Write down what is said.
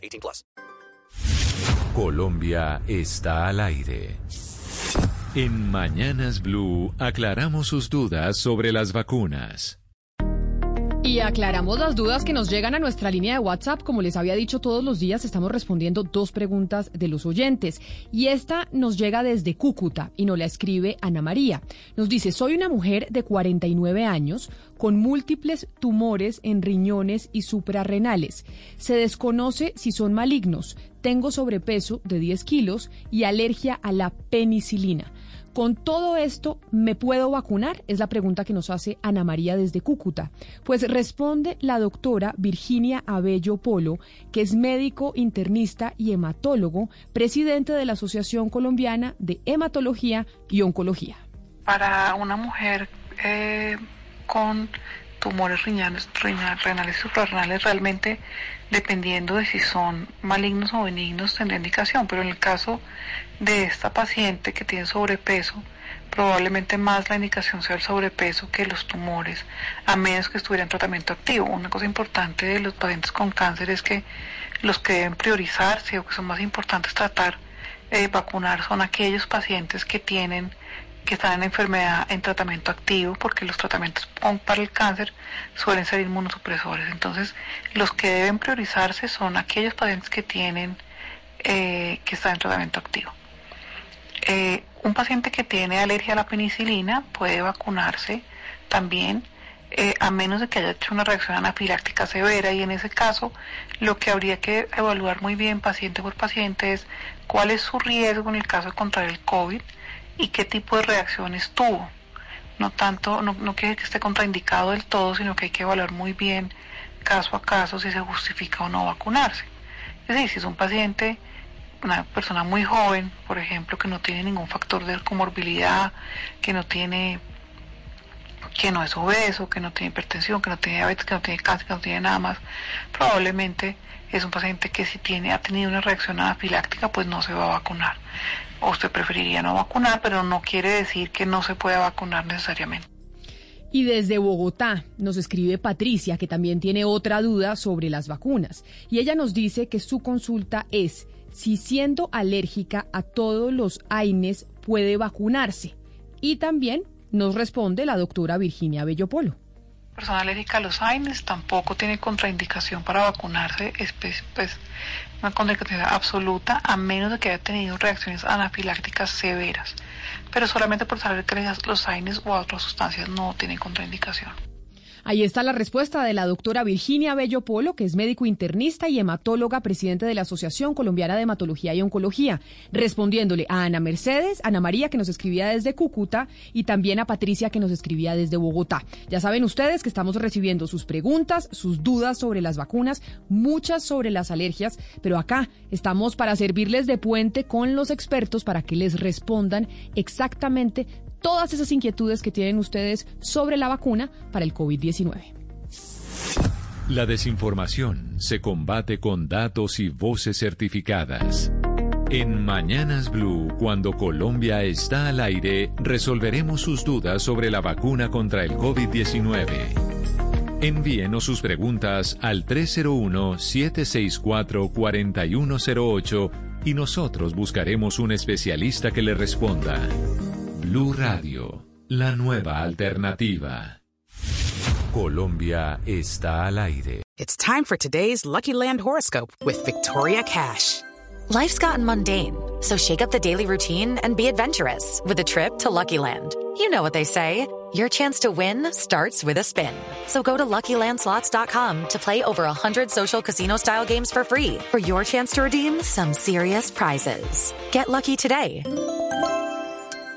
18 plus. Colombia está al aire. En Mañanas Blue aclaramos sus dudas sobre las vacunas. Y aclaramos las dudas que nos llegan a nuestra línea de WhatsApp. Como les había dicho todos los días, estamos respondiendo dos preguntas de los oyentes. Y esta nos llega desde Cúcuta y nos la escribe Ana María. Nos dice, soy una mujer de 49 años con múltiples tumores en riñones y suprarrenales. Se desconoce si son malignos. Tengo sobrepeso de 10 kilos y alergia a la penicilina. Con todo esto, ¿me puedo vacunar? Es la pregunta que nos hace Ana María desde Cúcuta. Pues responde la doctora Virginia Abello Polo, que es médico internista y hematólogo, presidente de la Asociación Colombiana de Hematología y Oncología. Para una mujer eh, con tumores renales y suprarrenales realmente dependiendo de si son malignos o benignos tendrá indicación, pero en el caso de esta paciente que tiene sobrepeso, probablemente más la indicación sea el sobrepeso que los tumores, a menos que estuviera en tratamiento activo. Una cosa importante de los pacientes con cáncer es que los que deben priorizarse o que son más importantes tratar, eh, vacunar, son aquellos pacientes que tienen que están en enfermedad en tratamiento activo, porque los tratamientos para el cáncer suelen ser inmunosupresores. Entonces, los que deben priorizarse son aquellos pacientes que tienen, eh, que están en tratamiento activo. Eh, un paciente que tiene alergia a la penicilina puede vacunarse también, eh, a menos de que haya hecho una reacción anafiláctica severa, y en ese caso, lo que habría que evaluar muy bien paciente por paciente es cuál es su riesgo en el caso de contraer el COVID y qué tipo de reacciones tuvo. No tanto, no, no quiere que esté contraindicado del todo, sino que hay que evaluar muy bien caso a caso si se justifica o no vacunarse. Es decir, si es un paciente, una persona muy joven, por ejemplo, que no tiene ningún factor de comorbilidad, que no tiene que no es obeso, que no tiene hipertensión, que no tiene diabetes, que no tiene cáncer, que no tiene nada más, probablemente es un paciente que si tiene, ha tenido una reacción anafiláctica, pues no se va a vacunar. O usted preferiría no vacunar, pero no quiere decir que no se pueda vacunar necesariamente. Y desde Bogotá nos escribe Patricia, que también tiene otra duda sobre las vacunas. Y ella nos dice que su consulta es si siendo alérgica a todos los AINES puede vacunarse. Y también nos responde la doctora Virginia Bellopolo. Persona alérgica a los AINES tampoco tiene contraindicación para vacunarse, es pues, pues, una contraindicación absoluta, a menos de que haya tenido reacciones anafilácticas severas. Pero solamente por saber que los AINES o otras sustancias no tienen contraindicación. Ahí está la respuesta de la doctora Virginia Bello Polo, que es médico internista y hematóloga, presidente de la Asociación Colombiana de Hematología y Oncología, respondiéndole a Ana Mercedes, Ana María, que nos escribía desde Cúcuta, y también a Patricia, que nos escribía desde Bogotá. Ya saben ustedes que estamos recibiendo sus preguntas, sus dudas sobre las vacunas, muchas sobre las alergias, pero acá estamos para servirles de puente con los expertos para que les respondan exactamente todas esas inquietudes que tienen ustedes sobre la vacuna para el COVID-19. La desinformación se combate con datos y voces certificadas. En Mañanas Blue, cuando Colombia está al aire, resolveremos sus dudas sobre la vacuna contra el COVID-19. Envíenos sus preguntas al 301-764-4108 y nosotros buscaremos un especialista que le responda. Blue Radio, la nueva alternativa. Colombia está al aire. It's time for today's Lucky Land horoscope with Victoria Cash. Life's gotten mundane, so shake up the daily routine and be adventurous with a trip to Lucky Land. You know what they say. Your chance to win starts with a spin. So go to LuckyLandSlots.com to play over 100 social casino-style games for free for your chance to redeem some serious prizes. Get lucky today